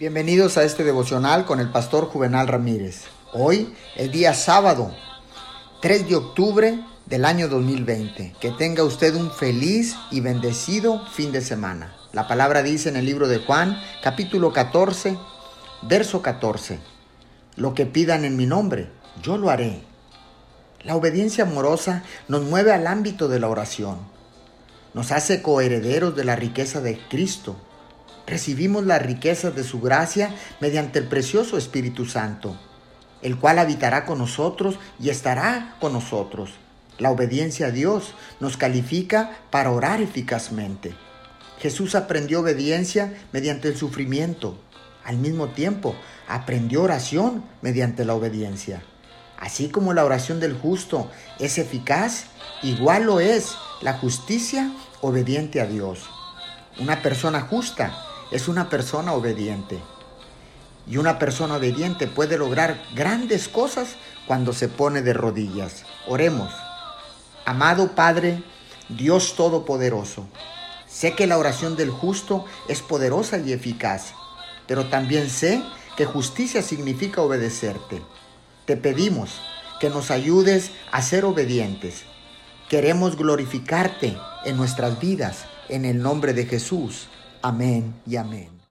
Bienvenidos a este devocional con el pastor Juvenal Ramírez. Hoy, el día sábado, 3 de octubre del año 2020. Que tenga usted un feliz y bendecido fin de semana. La palabra dice en el libro de Juan, capítulo 14, verso 14. Lo que pidan en mi nombre, yo lo haré. La obediencia amorosa nos mueve al ámbito de la oración. Nos hace coherederos de la riqueza de Cristo recibimos las riquezas de su gracia mediante el precioso Espíritu Santo, el cual habitará con nosotros y estará con nosotros. La obediencia a Dios nos califica para orar eficazmente. Jesús aprendió obediencia mediante el sufrimiento. Al mismo tiempo, aprendió oración mediante la obediencia. Así como la oración del justo es eficaz, igual lo es la justicia obediente a Dios. Una persona justa es una persona obediente. Y una persona obediente puede lograr grandes cosas cuando se pone de rodillas. Oremos. Amado Padre, Dios Todopoderoso, sé que la oración del justo es poderosa y eficaz, pero también sé que justicia significa obedecerte. Te pedimos que nos ayudes a ser obedientes. Queremos glorificarte en nuestras vidas, en el nombre de Jesús. Amén y amén.